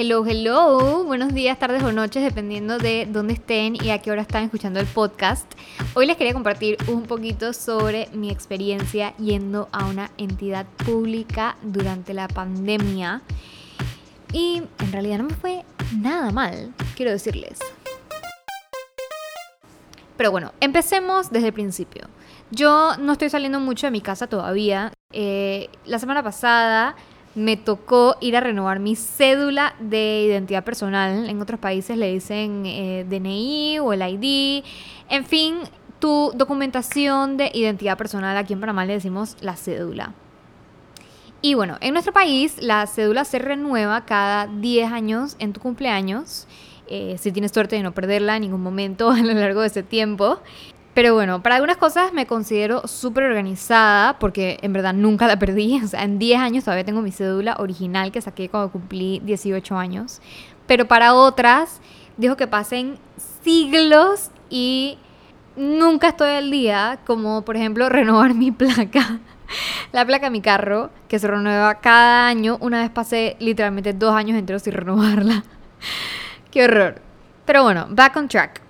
Hello, hello. Buenos días, tardes o noches, dependiendo de dónde estén y a qué hora están escuchando el podcast. Hoy les quería compartir un poquito sobre mi experiencia yendo a una entidad pública durante la pandemia. Y en realidad no me fue nada mal, quiero decirles. Pero bueno, empecemos desde el principio. Yo no estoy saliendo mucho de mi casa todavía. Eh, la semana pasada me tocó ir a renovar mi cédula de identidad personal. En otros países le dicen eh, DNI o el ID. En fin, tu documentación de identidad personal. Aquí en Panamá le decimos la cédula. Y bueno, en nuestro país la cédula se renueva cada 10 años en tu cumpleaños. Eh, si tienes suerte de no perderla en ningún momento a lo largo de ese tiempo. Pero bueno, para algunas cosas me considero súper organizada porque en verdad nunca la perdí. O sea, en 10 años todavía tengo mi cédula original que saqué cuando cumplí 18 años. Pero para otras, dijo que pasen siglos y nunca estoy al día, como por ejemplo renovar mi placa. La placa de mi carro, que se renueva cada año. Una vez pasé literalmente dos años enteros sin renovarla. Qué horror. Pero bueno, back on track.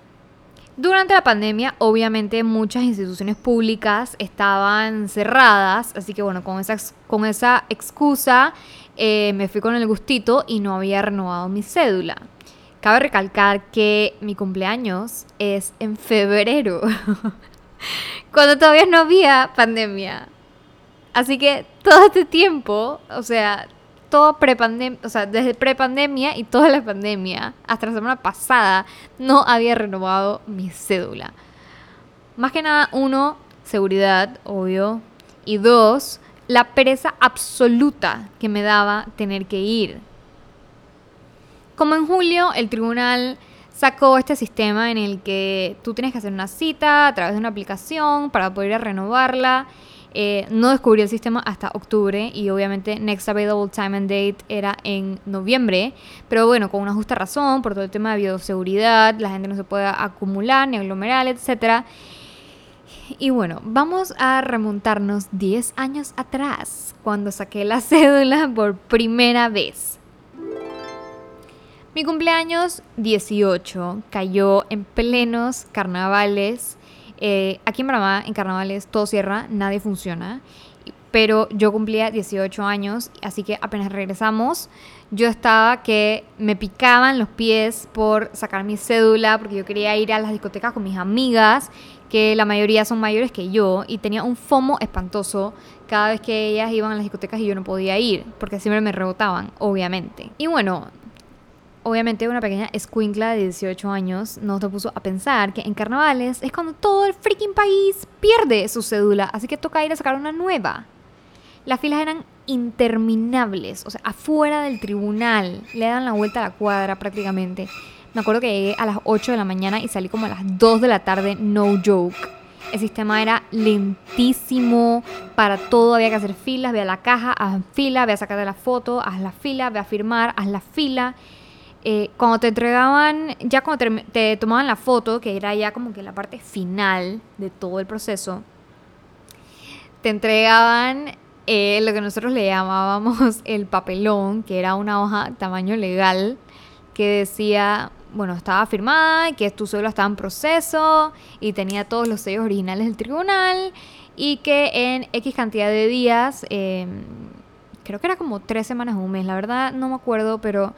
Durante la pandemia, obviamente, muchas instituciones públicas estaban cerradas, así que bueno, con esa, con esa excusa eh, me fui con el gustito y no había renovado mi cédula. Cabe recalcar que mi cumpleaños es en febrero, cuando todavía no había pandemia. Así que todo este tiempo, o sea, todo prepandemia, o sea, desde prepandemia y toda la pandemia, hasta la semana pasada, no había renovado mi cédula. Más que nada, uno, seguridad, obvio. Y dos, la pereza absoluta que me daba tener que ir. Como en julio, el tribunal sacó este sistema en el que tú tienes que hacer una cita a través de una aplicación para poder ir a renovarla eh, no descubrí el sistema hasta octubre y obviamente Next Available Time and Date era en noviembre, pero bueno, con una justa razón, por todo el tema de bioseguridad, la gente no se puede acumular ni aglomerar, etc. Y bueno, vamos a remontarnos 10 años atrás, cuando saqué la cédula por primera vez. Mi cumpleaños 18 cayó en plenos carnavales eh, aquí en Panamá, en carnavales, todo cierra, nadie funciona. Pero yo cumplía 18 años, así que apenas regresamos, yo estaba que me picaban los pies por sacar mi cédula, porque yo quería ir a las discotecas con mis amigas, que la mayoría son mayores que yo, y tenía un fomo espantoso cada vez que ellas iban a las discotecas y yo no podía ir, porque siempre me rebotaban, obviamente. Y bueno, obviamente una pequeña escuincla de 18 años nos puso a pensar que en carnavales es cuando todo el freaking país pierde su cédula, así que toca ir a sacar una nueva. Las filas eran interminables, o sea, afuera del tribunal, le dan la vuelta a la cuadra prácticamente. Me acuerdo que llegué a las 8 de la mañana y salí como a las 2 de la tarde, no joke. El sistema era lentísimo, para todo había que hacer filas, ve a la caja, haz fila, ve a sacar la foto, haz la fila, ve a firmar, haz la fila. Eh, cuando te entregaban, ya cuando te, tomaban la foto, que era ya como que la parte final de todo el proceso, te entregaban eh, lo que nosotros le llamábamos el papelón, que era una hoja tamaño legal, que decía, bueno, estaba firmada, que tu suelo estaba en proceso y tenía todos los sellos originales del tribunal y que en X cantidad de días, em, creo que era como tres semanas o un mes, la verdad no me acuerdo, pero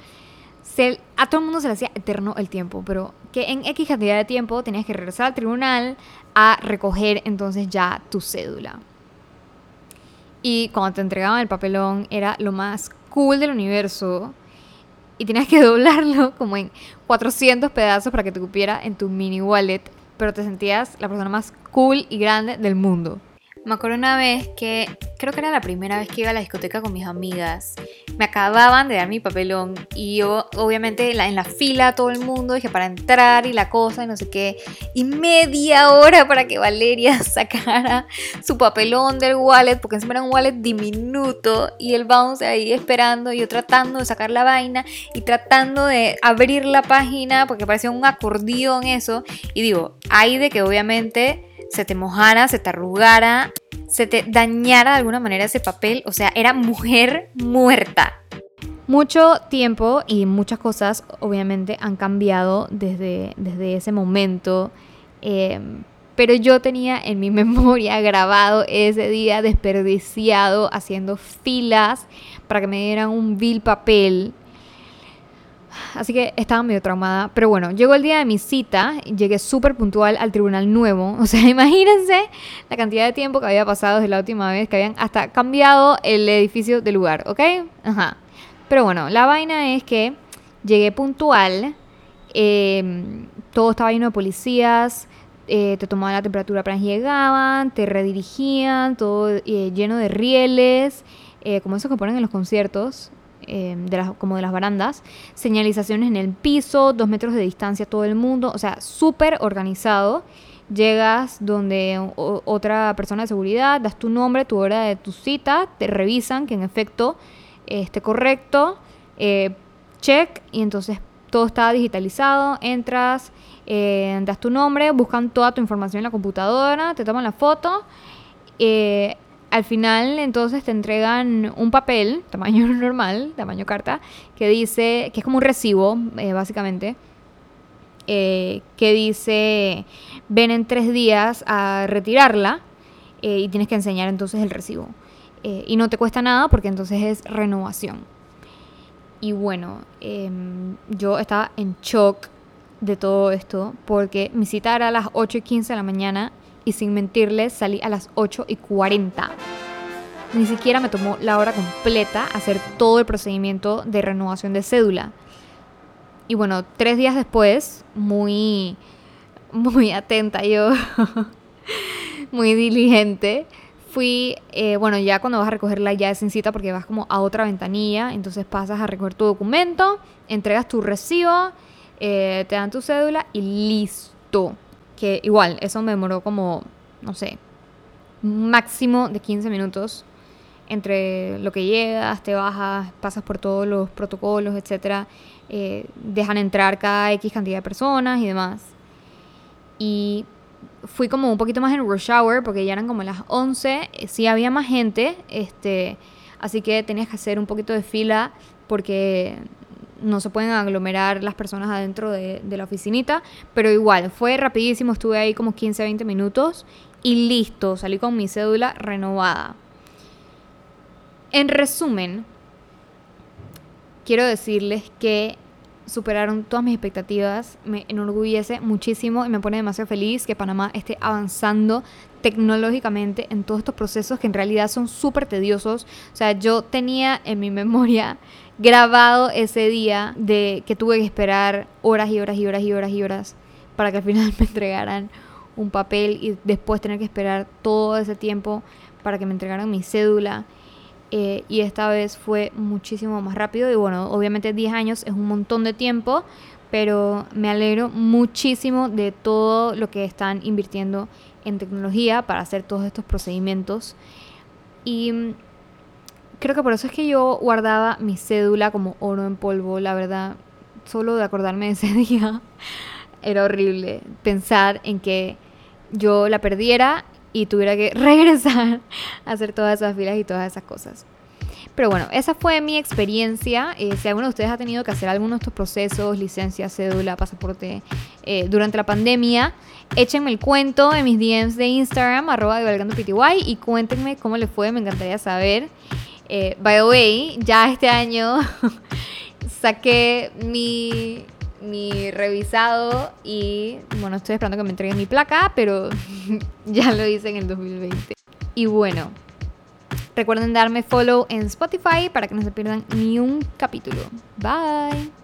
a todo el mundo se le hacía eterno el tiempo, pero que en X cantidad de tiempo tenías que regresar al tribunal a recoger entonces ya tu cédula. Y cuando te entregaban el papelón era lo más cool del universo y tenías que doblarlo como en 400 pedazos para que te cupiera en tu mini wallet, pero te sentías la persona más cool y grande del mundo. Me acuerdo una vez que creo que era la primera vez que iba a la discoteca con mis amigas. Me acababan de dar mi papelón y yo obviamente en la fila todo el mundo dije para entrar y la cosa y no sé qué. Y media hora para que Valeria sacara su papelón del wallet porque encima era un wallet diminuto y el bounce ahí esperando y yo tratando de sacar la vaina y tratando de abrir la página porque parecía un acordeón eso. Y digo, hay de que obviamente se te mojara, se te arrugara, se te dañara de alguna manera ese papel. O sea, era mujer muerta. Mucho tiempo y muchas cosas obviamente han cambiado desde, desde ese momento. Em, pero yo tenía en mi memoria grabado ese día desperdiciado haciendo filas para que me dieran un vil papel así que estaba medio traumada. Pero bueno, llegó el día de mi cita, llegué súper puntual al tribunal nuevo. O sea, imagínense la cantidad de tiempo que había pasado desde la última vez, que habían hasta cambiado el edificio de lugar, ¿ok? Ajá. Pero bueno, la vaina es que llegué puntual, em, todo estaba lleno de policías. Eh, te tomaban la temperatura apenas llegaban, te redirigían, todo eh, lleno de rieles, eh, como esos que ponen en los conciertos, Em, de las, como de las barandas, señalizaciones en el piso, dos metros de distancia todo el mundo, o sea, súper organizado. Llegas donde otra persona de seguridad, das tu nombre, tu hora de tu cita, te revisan que en efecto esté correcto, eh, check, y entonces todo está digitalizado, entras, eh, das tu nombre, buscan toda tu información en la computadora, te toman la foto. Eh, al final entonces te entregan un papel, tamaño normal, tamaño carta, que dice, que es como un recibo, eh, básicamente, eh, que dice, ven en tres días a retirarla eh, y tienes que enseñar entonces el recibo. y no te cuesta nada porque entonces es renovación. Y bueno, em, yo estaba en shock de todo esto porque mi cita era a las 8 y 15 de la mañana y sin mentirles salí a las 8 y 40. Ni siquiera me tomó la hora completa hacer todo el procedimiento de renovación de cédula. Y bueno, tres días después, muy, muy atenta yo, muy diligente, fui, eh, bueno, ya cuando vas a recogerla ya es sin cita porque vas como a otra ventanilla, entonces pasas a recoger tu documento, entregas tu recibo, eh, te dan tu cédula y listo. Que igual, eso me demoró como, no sé, máximo de 15 minutos entre lo que llegas, te bajas, pasas por todos los protocolos, etcétera, eh, dejan entrar cada X cantidad de personas y demás. Y fui como un poquito más en rush hour porque ya eran como las 11, eh, sí había más gente, este, así que tenías que hacer un poquito de fila porque no se pueden aglomerar las personas adentro de, la oficinita, pero igual, fue rapidísimo, estuve ahí como 15, 20 minutos y listo, salí con mi cédula renovada. En resumen, quiero decirles que superaron todas mis expectativas, me enorgullece muchísimo y me pone demasiado feliz que Panamá esté avanzando tecnológicamente en todos estos procesos que en realidad son súper tediosos. O sea, yo tenía en mi memoria grabado ese día de que tuve que esperar horas y horas y horas y horas y horas para que al final me entregaran un papel y después tener que esperar todo ese tiempo para que me entregaran mi cédula. Eh, y esta vez fue muchísimo más rápido y bueno, obviamente 10 años es un montón de tiempo, pero me alegro muchísimo de todo lo que están invirtiendo en tecnología para hacer todos estos procedimientos. Y mm, creo que por eso es que yo guardaba mi cédula como oro en polvo, la verdad, solo de acordarme de ese día era horrible pensar en que yo la perdiera y tuviera que regresar a hacer todas esas filas y todas esas cosas. Pero bueno, esa fue mi experiencia. Eh, si alguno de ustedes ha tenido que hacer alguno de estos procesos, licencia, cédula, pasaporte, eh, durante la pandemia, échenme el cuento en mis DMs de Instagram, arroba pty, y cuéntenme cómo les fue, me encantaría saber. Eh, by the way, ya este año saqué mi mi revisado y bueno, estoy esperando que me entreguen mi placa, pero ya lo hice en el 2020. Y bueno, recuerden darme follow en Spotify para que no se pierdan ni un capítulo. Bye.